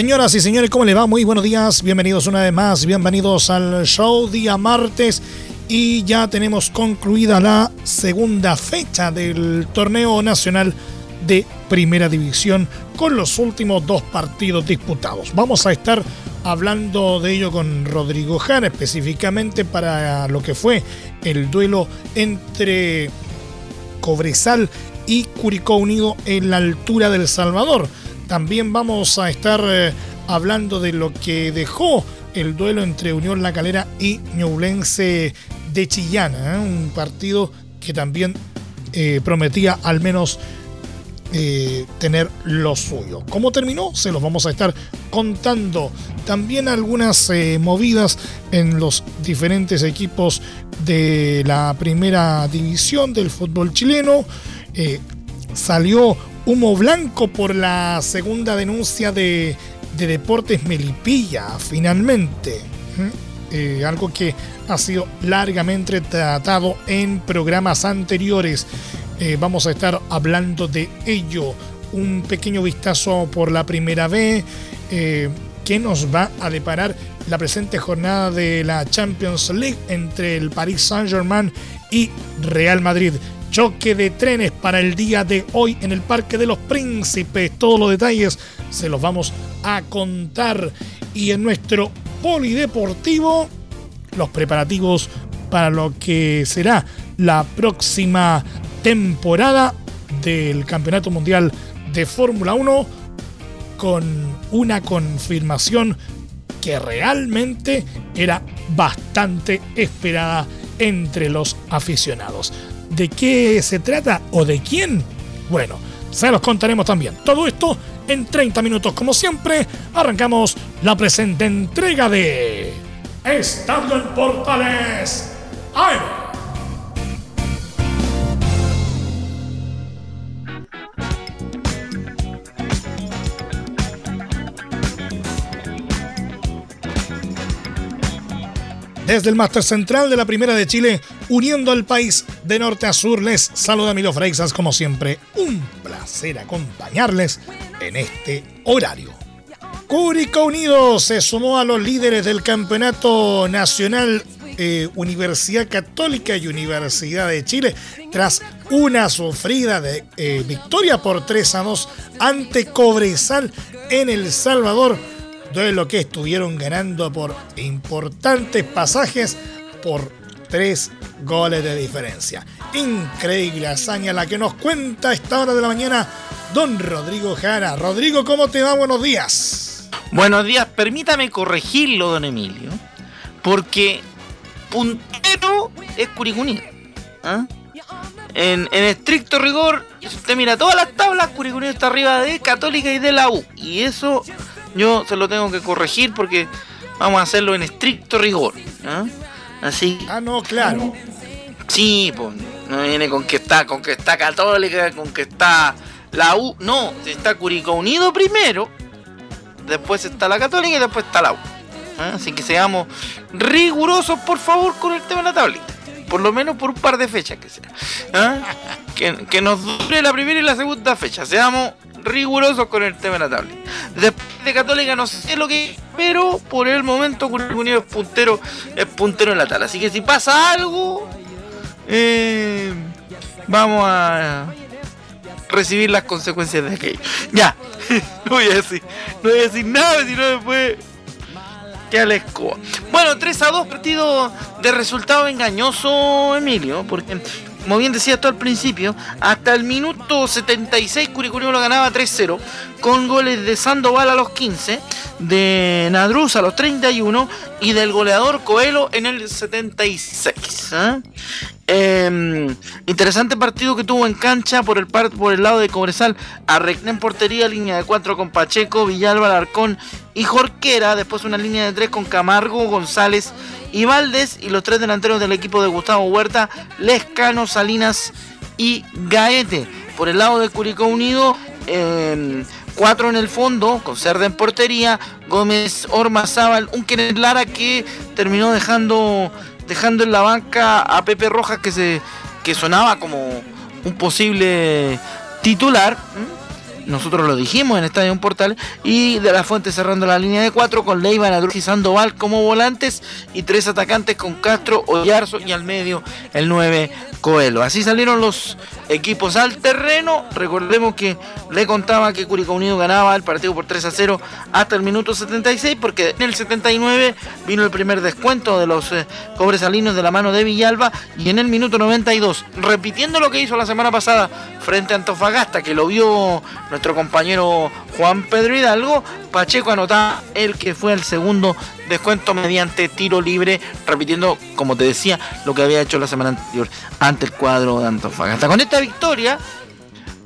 Señoras y señores, ¿cómo le va? Muy buenos días, bienvenidos una vez más, bienvenidos al show día martes y ya tenemos concluida la segunda fecha del torneo nacional de primera división con los últimos dos partidos disputados. Vamos a estar hablando de ello con Rodrigo Jara específicamente para lo que fue el duelo entre Cobresal y Curicó Unido en la altura del Salvador también vamos a estar eh, hablando de lo que dejó el duelo entre Unión La Calera y Ñublense de Chillana, ¿eh? un partido que también eh, prometía al menos tener lo suyo. ¿Cómo terminó? Se los vamos a estar contando. También algunas movidas en los diferentes equipos de la primera división del fútbol chileno. salió humo blanco por la segunda denuncia de, Deportes Melipilla, finalmente. Eh, algo que ha sido largamente tratado en programas anteriores. Eh, vamos a estar hablando de ello. Un pequeño vistazo por la primera vez. Eh, que nos va a deparar la presente jornada de la Champions League entre el Paris Saint-Germain y Real Madrid choque de trenes para el día de hoy en el Parque de los Príncipes. Todos los detalles se los vamos a contar. Y en nuestro polideportivo, los preparativos para lo que será la próxima temporada del Campeonato Mundial de Fórmula 1 con una confirmación que realmente era bastante esperada entre los aficionados de qué se trata o de quién, bueno, se los contaremos también. Todo esto en 30 minutos, como siempre, arrancamos la presente entrega de Estadio en Portales. Desde el Máster Central de la Primera de Chile, uniendo al país de norte a sur, les saluda Milo Freixas, como siempre. Un placer acompañarles en este horario. Curicó Unido se sumó a los líderes del Campeonato Nacional eh, Universidad Católica y Universidad de Chile tras una sufrida de, eh, victoria por 3 a 2 ante Cobresal en El Salvador lo que estuvieron ganando por importantes pasajes por tres goles de diferencia. Increíble hazaña la que nos cuenta a esta hora de la mañana don Rodrigo Jara. Rodrigo, ¿cómo te va? Buenos días. Buenos días, permítame corregirlo, don Emilio, porque puntero es Curicunía. ¿ah? En, estricto rigor, usted mira todas las tablas, Curicunía está arriba de Católica y de la U. Y eso yo se lo tengo que corregir porque vamos a hacerlo en estricto rigor. ¿ah? Así. Ah, no, claro. Sí, pues no viene con que está, con que está Católica, con que está la U. No, está Curicó Unido primero, después está la Católica y después está la U. ¿ah? Así que seamos rigurosos, por favor, con el tema de la tablita. Por lo menos por un par de fechas que sea. ¿ah? Que, que, nos dure la primera y la segunda fecha. Seamos rigurosos con el tema de la tabla. Después de Católica no sé lo que pero por el momento Curicó es puntero, es puntero en la tabla. Así que si pasa algo, eh, vamos a recibir las consecuencias de aquello. Ya, no voy a decir, no voy a decir nada, sino después que la escoba. Bueno, 3 a 2 partido de resultado engañoso, Emilio, porque como bien decía tú al principio, hasta el minuto 76 Curicó Unido lo ganaba 3-0, con goles de Sandoval a los 15, de Nadruz a los 31 y del goleador Coelho en el 76. Em, interesante partido que tuvo en cancha por el, por el lado de Cobresal. Arregné en portería, línea de 4 con Pacheco, Villalba, Alarcón y Jorquera. Después una línea de 3 con Camargo, González y Valdés. Y los tres delanteros del equipo de Gustavo Huerta, Lescano, Salinas y Gaete. Por el lado de Curicó Unido, eh, cuatro en el fondo, con Cerda en portería, Gómez Ormazábal, un Kenneth Lara que terminó dejando dejando en la banca a Pepe Rojas que se que sonaba como un posible titular. Nosotros lo dijimos en Estadio Portal. Y de la Fuente cerrando la línea de cuatro con Leiva, Nadruz y Sandoval como volantes. Y tres atacantes con Castro, Oyarzo y al medio el 9 Coelho. Así salieron los equipos al terreno. Recordemos que le contaba que Curicó Unido ganaba el partido por 3 a 0 hasta el minuto 76, porque en el 79 vino el primer descuento de los eh, cobresalinos de la mano de Villalba. Y en el minuto 92, repitiendo lo que hizo la semana pasada frente a Antofagasta, que lo vio nuestro compañero Juan Pedro Hidalgo, Pacheco anotaba el que fue el segundo descuento mediante tiro libre, repitiendo, como te decía, lo que había hecho la semana anterior ante el cuadro de Antofagasta. Con esta victoria,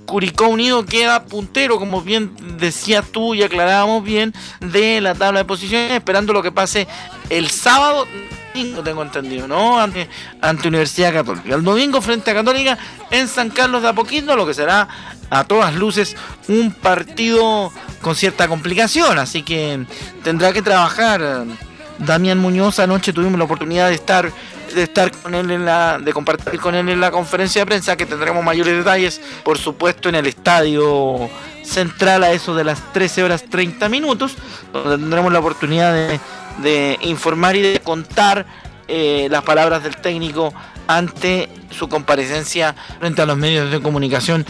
Curicó Unido queda puntero, como bien decías tú y aclarábamos bien, de la tabla de posiciones, esperando lo que pase el sábado, no tengo entendido, ¿no? Ante, ante Universidad Católica. El domingo frente a Católica en San Carlos de Apoquindo, lo que será a todas luces un partido con cierta complicación, así que tendrá que trabajar. Damián Muñoz anoche tuvimos la oportunidad de estar de estar con él en la de compartir con él en la conferencia de prensa que tendremos mayores detalles por supuesto en el estadio central a eso de las 13 horas 30 minutos donde tendremos la oportunidad de, informar y de contar eh, las palabras del técnico ante su comparecencia frente a los medios de comunicación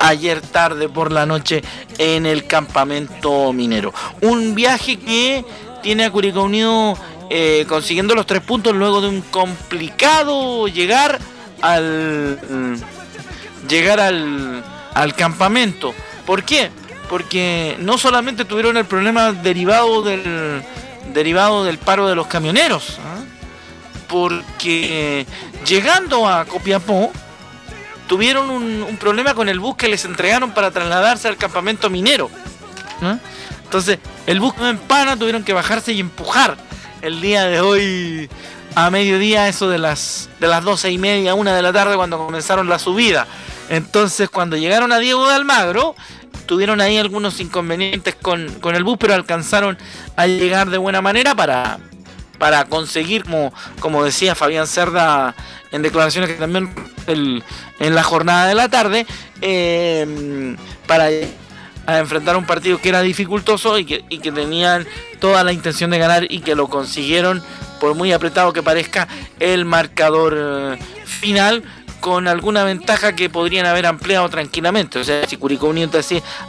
ayer tarde por la noche en el campamento minero. Un viaje que tiene a Curicó Unido eh, consiguiendo los tres puntos luego de un complicado llegar al llegar al, al campamento. ¿Por qué? Porque no solamente tuvieron el problema derivado del derivado del paro de los camioneros, ¿ah? porque llegando a Copiapó tuvieron un, problema con el bus que les entregaron para trasladarse al campamento minero. Entonces, el bus no empana, tuvieron que bajarse y empujar el día de hoy a mediodía, eso de las, de las doce y media, una de la tarde, cuando comenzaron la subida. Entonces, cuando llegaron a Diego de Almagro, tuvieron ahí algunos inconvenientes con, con el bus, pero alcanzaron a llegar de buena manera para, para conseguir, como, como decía Fabián Cerda en declaraciones que también en la jornada de la tarde, eh, para enfrentar un partido que era dificultoso y que, y que tenían toda la intención de ganar y que lo consiguieron, por muy apretado que parezca, el marcador eh, final con alguna ventaja que podrían haber ampliado tranquilamente. O sea, si Curicó Unido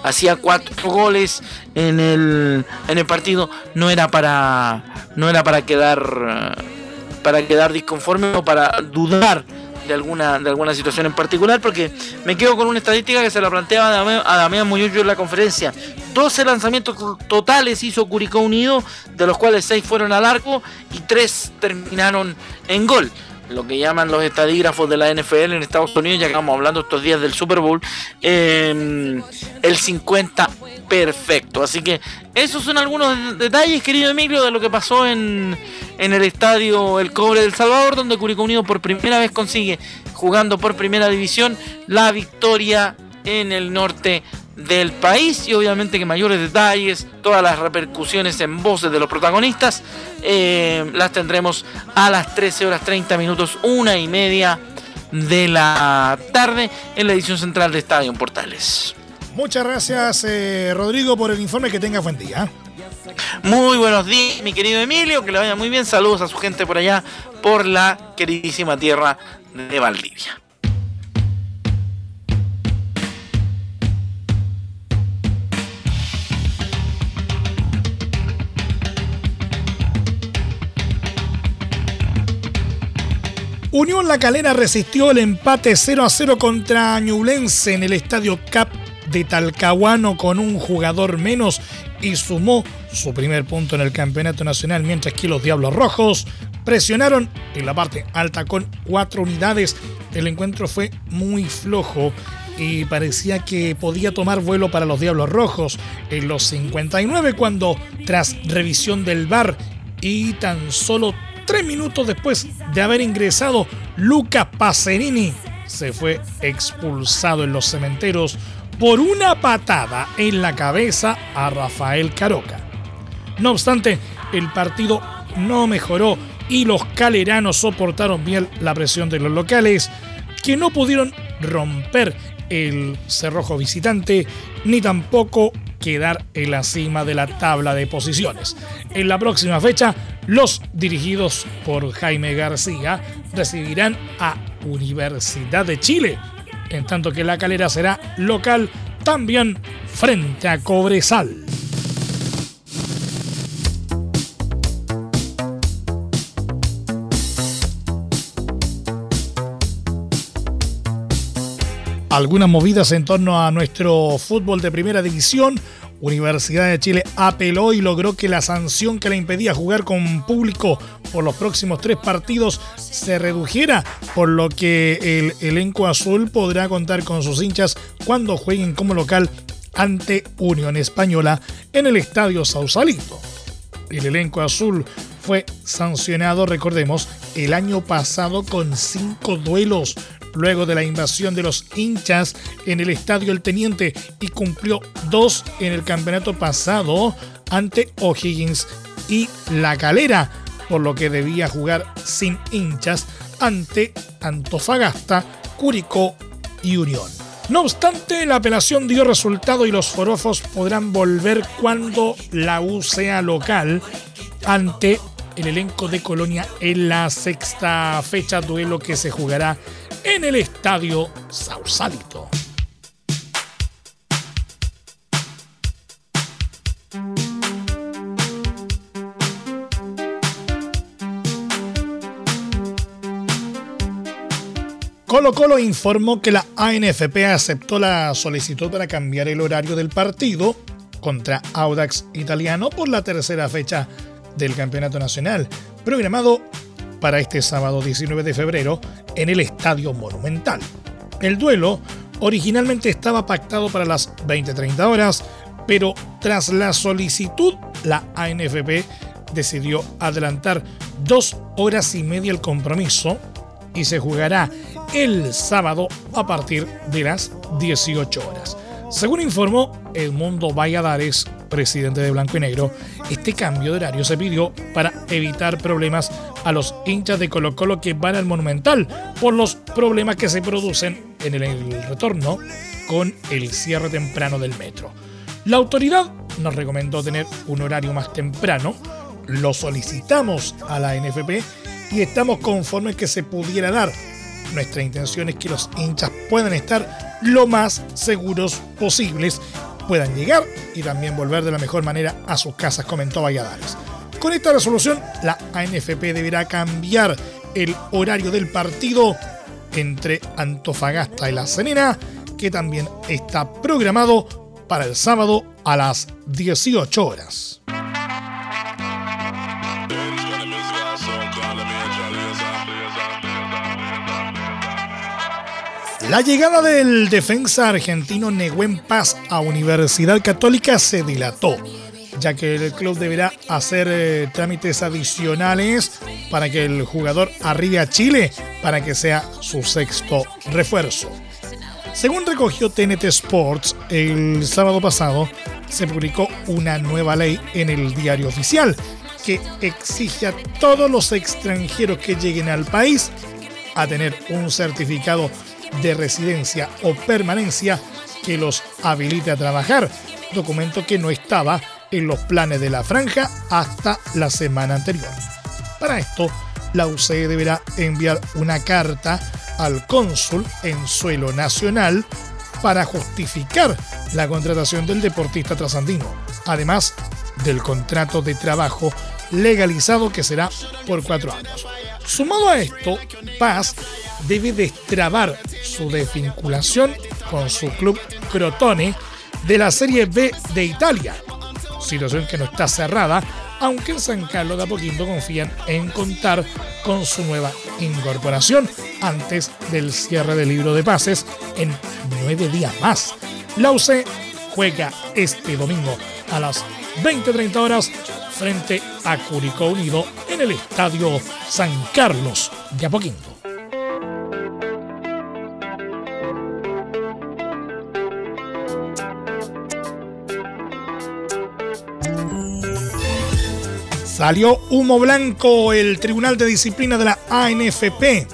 hacía, cuatro goles en el, en el partido, no era para, no era para quedar para quedar disconforme o para dudar de alguna, de alguna situación en particular, porque me quedo con una estadística que se la planteaba a Damián Muñoz en la conferencia. 12 lanzamientos totales hizo Curicó Unido, de los cuales 6 fueron al arco y 3 terminaron en gol lo que llaman los estadígrafos de la NFL en Estados Unidos, ya que estamos hablando estos días del Super Bowl, em, el 50 perfecto. Así que esos son algunos detalles, querido Emilio, de lo que pasó en, en el estadio El Cobre del Salvador, donde Curicó Unido por primera vez consigue, jugando por primera división, la victoria en el norte del país y obviamente que mayores detalles, todas las repercusiones en voces de los protagonistas, eh, las tendremos a las 13 horas 30 minutos, una y media de la tarde en la edición central de Estadio Portales. Muchas gracias eh, Rodrigo por el informe, que tenga buen día. Muy buenos días, mi querido Emilio, que le vaya muy bien. Saludos a su gente por allá, por la queridísima tierra de Valdivia. Unión La Calera resistió el empate 0 a 0 contra Ñublense en el estadio Cap de Talcahuano con un jugador menos y sumó su primer punto en el campeonato nacional, mientras que los Diablos Rojos presionaron en la parte alta con cuatro unidades. El encuentro fue muy flojo y parecía que podía tomar vuelo para los Diablos Rojos en los 59 cuando tras revisión del VAR y tan solo tres minutos después de haber ingresado Luca Pacerini se fue expulsado en los cementeros por una patada en la cabeza a Rafael Caroca. No obstante, el partido no mejoró y los caleranos soportaron bien la presión de los locales, que no pudieron romper el cerrojo visitante ni tampoco quedar en la cima de la tabla de posiciones. En la próxima fecha, los dirigidos por Jaime García recibirán a Universidad de Chile, en tanto que la calera será local también frente a Cobresal. algunas movidas en torno a nuestro fútbol de primera división. Universidad de Chile apeló y logró que la sanción que le impedía jugar con público por los próximos tres partidos se redujera, por lo que el elenco azul podrá contar con sus hinchas cuando jueguen como local ante Unión Española en el Estadio Sausalito. El elenco azul fue sancionado, recordemos, el año pasado con cinco duelos luego de la invasión de los hinchas en el Estadio El Teniente y cumplió dos en el campeonato pasado ante O'Higgins y La Calera, por lo que debía jugar sin hinchas ante Antofagasta, Curicó y Unión. No obstante, la apelación dio resultado y los forofos podrán volver cuando la U sea local ante el elenco de Colonia en la sexta fecha, duelo que se jugará en el Estadio Sausalito. Colo Colo informó que la ANFP aceptó la solicitud para cambiar el horario del partido contra Audax Italiano por la tercera fecha del Campeonato Nacional, programado para este sábado 19 de febrero en el Estadio Monumental. El duelo originalmente estaba pactado para las 20-30 horas, pero tras la solicitud, la ANFP decidió adelantar dos horas y media el compromiso y se jugará el sábado a partir de las 18 horas. Según informó Edmundo Valladares, presidente de Blanco y Negro, este cambio de horario se pidió para evitar problemas a los hinchas de Colo Colo que van al Monumental por los problemas que se producen en el retorno con el cierre temprano del metro. La autoridad nos recomendó tener un horario más temprano, lo solicitamos a la NFP y estamos conformes que se pudiera dar. Nuestra intención es que los hinchas puedan estar lo más seguros posibles puedan llegar y también volver de la mejor manera a sus casas, comentó Valladares. Con esta resolución, la ANFP deberá cambiar el horario del partido entre Antofagasta y La Serena, que también está programado para el sábado a las 18 horas. La llegada del defensa argentino Neguen Paz a Universidad Católica se dilató, ya que el club deberá hacer eh, trámites adicionales para que el jugador arribe a Chile para que sea su sexto refuerzo. Según recogió TNT Sports, el sábado pasado se publicó una nueva ley en el diario oficial que exige a todos los extranjeros que lleguen al país a tener un certificado de residencia o permanencia que los habilite a trabajar, documento que no estaba en los planes de la franja hasta la semana anterior. Para esto, la UCE deberá enviar una carta al cónsul en suelo nacional para justificar la contratación del deportista trasandino, además del contrato de trabajo legalizado que será por cuatro años. Sumado a esto, Paz debe destrabar su desvinculación con su club Crotone de la Serie B de Italia, situación que no está cerrada, aunque en San Carlos de Apoquindo confían en contar con su nueva incorporación antes del cierre del libro de pases en nueve días más. La UC juega este domingo a las 20-30 horas frente a Curicó Unido en el Estadio San Carlos de Apoquindo. Salió humo blanco. El Tribunal de Disciplina de la ANFP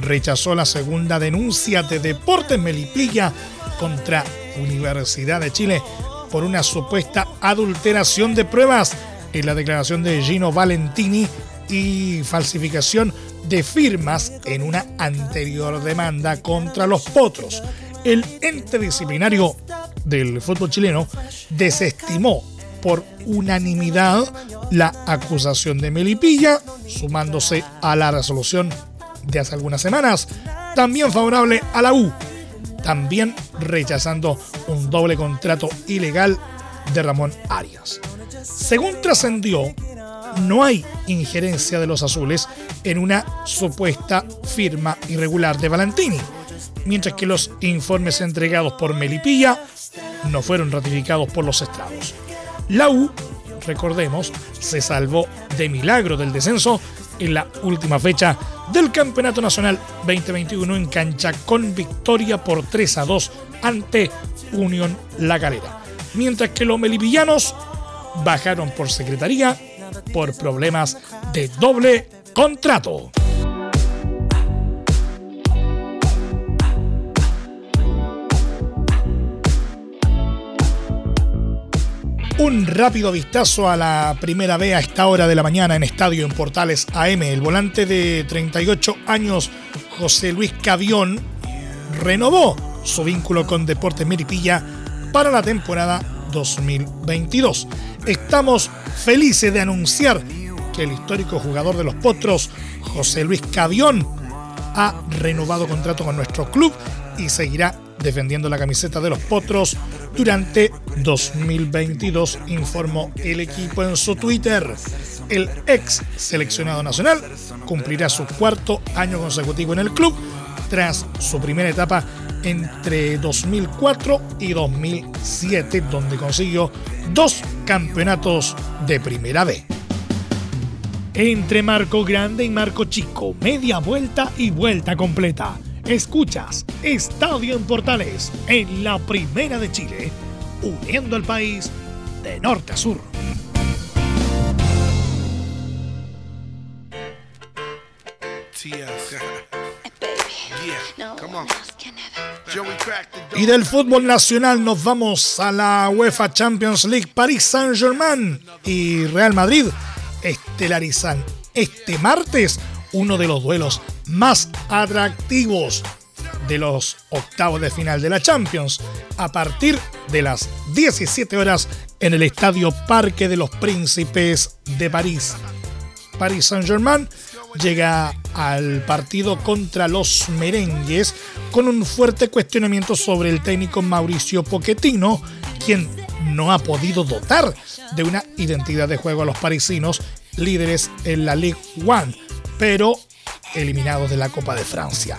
rechazó la segunda denuncia de Deportes Melipilla contra Universidad de Chile por una supuesta adulteración de pruebas en la declaración de Gino Valentini y falsificación de firmas en una anterior demanda contra los potros. El ente disciplinario del fútbol chileno desestimó por unanimidad la acusación de Melipilla, sumándose a la resolución de hace algunas semanas, también favorable a la U, también rechazando un doble contrato ilegal de Ramón Arias. Según trascendió, no hay injerencia de los azules en una supuesta firma irregular de Valentini, mientras que los informes entregados por Melipilla no fueron ratificados por los estrados. La U, recordemos, se salvó de milagro del descenso en la última fecha del Campeonato Nacional 2021 en cancha con victoria por 3 a 2 ante Unión La Calera. Mientras que los melivillanos bajaron por secretaría por problemas de doble contrato. Un rápido vistazo a la primera B a esta hora de la mañana en Estadio en Portales AM. El volante de 38 años, José Luis Cavión, renovó su vínculo con Deportes Meripilla para la temporada 2022. Estamos felices de anunciar que el histórico jugador de los Potros, José Luis Cavión, ha renovado contrato con nuestro club y seguirá defendiendo la camiseta de los Potros durante 2022, informó el equipo en su Twitter. El ex seleccionado nacional cumplirá su cuarto año consecutivo en el club tras su primera etapa entre 2004 y 2007, donde consiguió dos campeonatos de primera B. Entre Marco Grande y Marco Chico, media vuelta y vuelta completa. Escuchas Estadio en Portales en la Primera de Chile, uniendo al país de norte a sur. Y del fútbol nacional nos vamos a la UEFA Champions League. Paris Saint-Germain y Real Madrid estelarizan este martes uno de los duelos más atractivos de los octavos de final de la Champions a partir de las 17 horas en el Estadio Parque de los Príncipes de París. Paris Saint-Germain llega al partido contra los merengues con un fuerte cuestionamiento sobre el técnico Mauricio Pochettino, quien no ha podido dotar de una identidad de juego a los parisinos, líderes en la Ligue 1, pero eliminados de la Copa de Francia.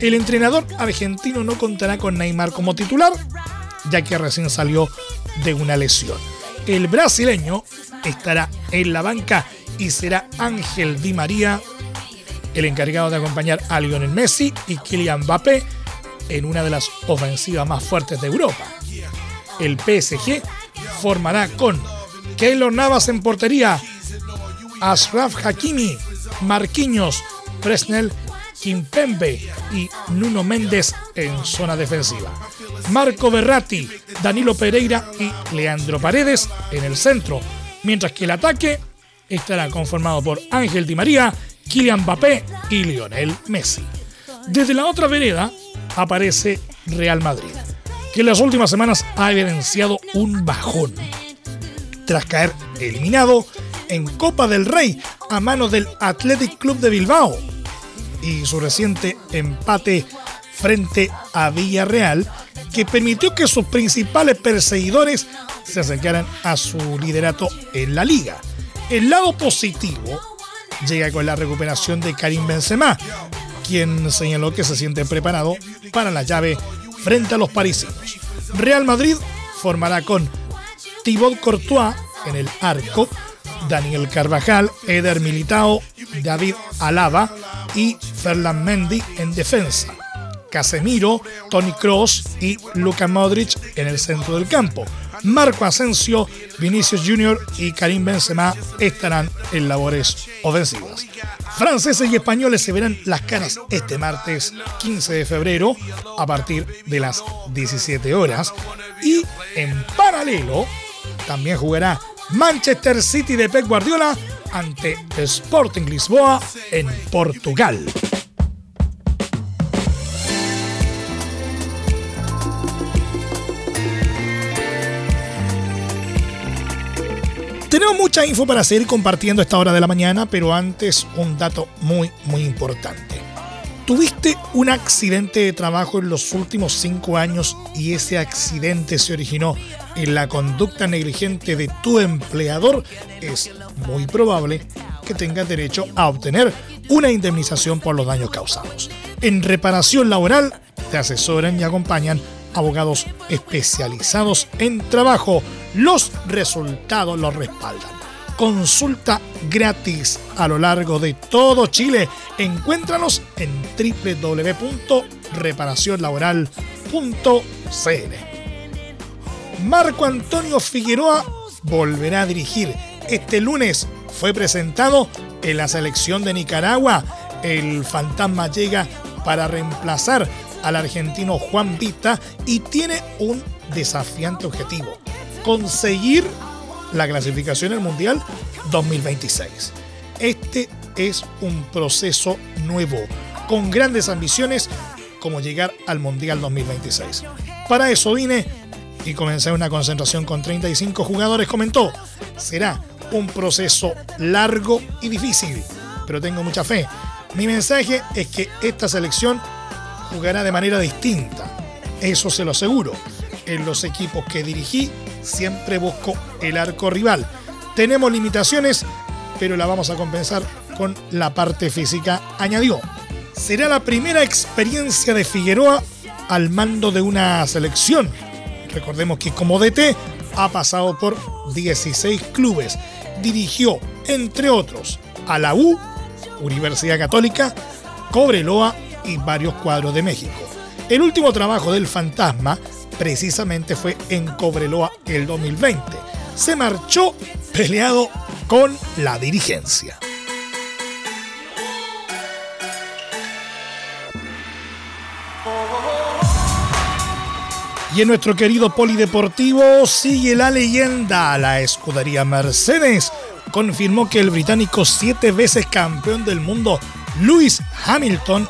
El entrenador argentino no contará con Neymar como titular, ya que recién salió de una lesión. El brasileño estará en la banca y será Ángel Di María el encargado de acompañar a Lionel Messi y Kylian Mbappé en una de las ofensivas más fuertes de Europa. El PSG formará con Keylor Navas en portería, Ashraf Hakimi, Marquinhos, Presnel, Kimpembe y Nuno Méndez en zona defensiva. Marco Berratti, Danilo Pereira y Leandro Paredes en el centro, mientras que el ataque estará conformado por Ángel Di María, Kylian Mbappé y Lionel Messi. Desde la otra vereda aparece Real Madrid, que en las últimas semanas ha evidenciado un bajón tras caer eliminado en Copa del Rey a manos del Athletic Club de Bilbao y su reciente empate frente a Villarreal, que permitió que sus principales perseguidores se acercaran a su liderato en la liga. El lado positivo llega con la recuperación de Karim Benzema, quien señaló que se siente preparado para la llave frente a los parisinos. Real Madrid formará con Thibaut Courtois en el arco, Daniel Carvajal, Eder Militao, David Alaba y Ferland Mendy en defensa. Casemiro, Tony Cross y Luka Modric en el centro del campo. Marco Asensio, Vinicius Jr. y Karim Benzema estarán en labores ofensivas. Franceses y españoles se verán las caras este martes 15 de febrero a partir de las 17 horas y en paralelo también jugará Manchester City de Pep Guardiola ante Sporting Lisboa en Portugal. Tenemos mucha info para seguir compartiendo esta hora de la mañana, pero antes un dato muy, muy importante. ¿Tuviste un accidente de trabajo en los últimos cinco años y ese accidente se originó en la conducta negligente de tu empleador? Es muy probable que tengas derecho a obtener una indemnización por los daños causados. En reparación laboral te asesoran y acompañan abogados especializados en trabajo. Los resultados los respaldan. Consulta gratis a lo largo de todo Chile. Encuéntranos en www.reparacionlaboral.cl. Marco Antonio Figueroa volverá a dirigir. Este lunes fue presentado en la selección de Nicaragua. El fantasma llega para reemplazar al argentino Juan Vita y tiene un desafiante objetivo, conseguir la clasificación al Mundial 2026. Este es un proceso nuevo, con grandes ambiciones como llegar al Mundial 2026. Para eso vine y comencé una concentración con 35 jugadores, comentó. Será un proceso largo y difícil, pero tengo mucha fe. Mi mensaje es que esta selección jugará de manera distinta. Eso se lo aseguro. En los equipos que dirigí siempre busco el arco rival. Tenemos limitaciones, pero la vamos a compensar con la parte física, añadió. Será la primera experiencia de Figueroa al mando de una selección. Recordemos que como DT ha pasado por 16 clubes. Dirigió, entre otros, a la U, Universidad Católica, Cobreloa y varios cuadros de México. El último trabajo del fantasma precisamente fue en Cobreloa el 2020. Se marchó peleado con la dirigencia. Y en nuestro querido polideportivo sigue la leyenda. La escudería Mercedes confirmó que el británico siete veces campeón del mundo, Lewis Hamilton,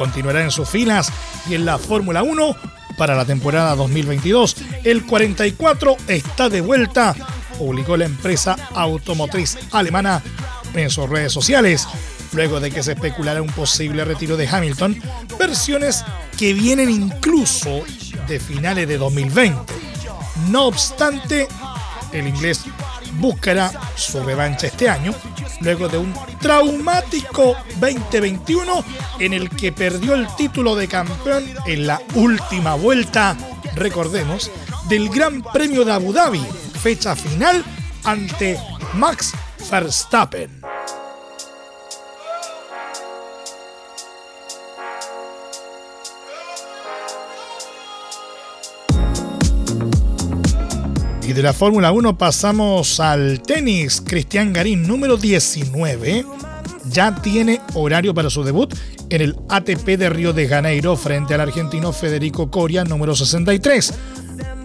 continuará en sus filas y en la Fórmula 1 para la temporada 2022. El 44 está de vuelta, publicó la empresa automotriz alemana en sus redes sociales, luego de que se especulara un posible retiro de Hamilton, versiones que vienen incluso de finales de 2020. No obstante, el inglés buscará su revancha este año, luego de un traumático 2021 en el que perdió el título de campeón en la última vuelta, recordemos, del Gran Premio de Abu Dhabi, fecha final ante Max Verstappen. Y de la Fórmula 1 pasamos al tenis. Cristian Garín, número 19, ya tiene horario para su debut en el ATP de Río de Janeiro frente al argentino Federico Coria, número 63.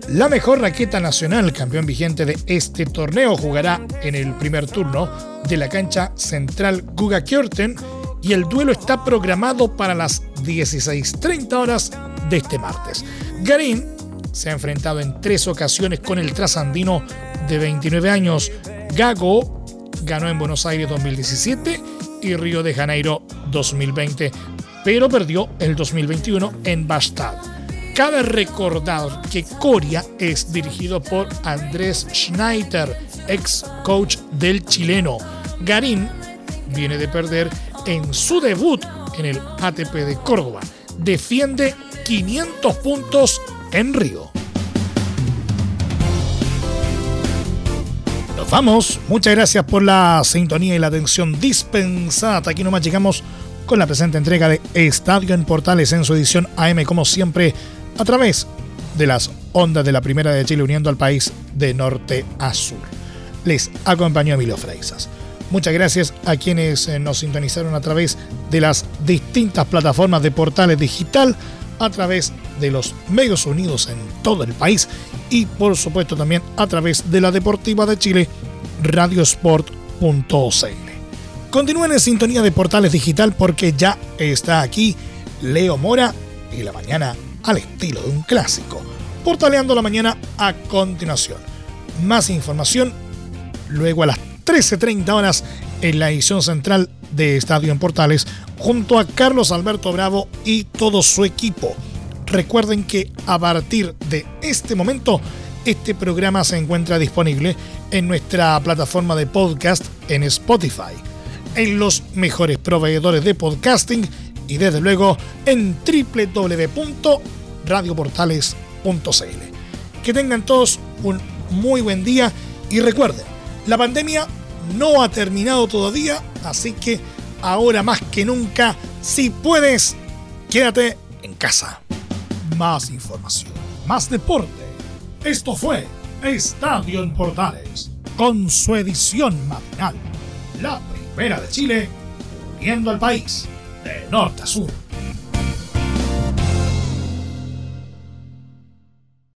La mejor raqueta nacional, campeón vigente de este torneo, jugará en el primer turno de la cancha central Guga Kjorten y el duelo está programado para las 16.30 horas de este martes. Garín se ha enfrentado en tres ocasiones con el trasandino de 29 años, Gago ganó en Buenos Aires 2017 y Río de Janeiro 2020, pero perdió el 2021 en Bastad. Cabe recordar que Coria es dirigido por Andrés Schneider, ex coach del chileno. Garín viene de perder en su debut en el ATP de Córdoba. Defiende 500 puntos en Río. Nos vamos. Muchas gracias por la sintonía y la atención dispensada. aquí nomás llegamos con la presente entrega de Estadio en Portales en su edición AM, como siempre, a través de las ondas de la Primera de Chile uniendo al país de norte a sur. Les acompañó Emilio Freisas. Muchas gracias a quienes eh, nos sintonizaron a través de las distintas plataformas de portales digital, a través de los medios unidos en todo el país y por supuesto también a través de la Deportiva de Chile, radiosport.cl. Continúen en sintonía de portales digital porque ya está aquí Leo Mora y la mañana al estilo de un clásico. Portaleando la mañana a continuación. Más información luego a las 13.30 horas en la edición central de Estadio en Portales junto a Carlos Alberto Bravo y todo su equipo. Recuerden que a partir de este momento este programa se encuentra disponible en nuestra plataforma de podcast en Spotify, en los mejores proveedores de podcasting y desde luego en www.radioportales.cl. Que tengan todos un muy buen día y recuerden, la pandemia no ha terminado todavía, así que ahora más que nunca, si puedes, quédate en casa. Más información, más deporte. Esto fue Estadio en Portales, con su edición matinal. La primera de Chile, viendo al país de norte a sur.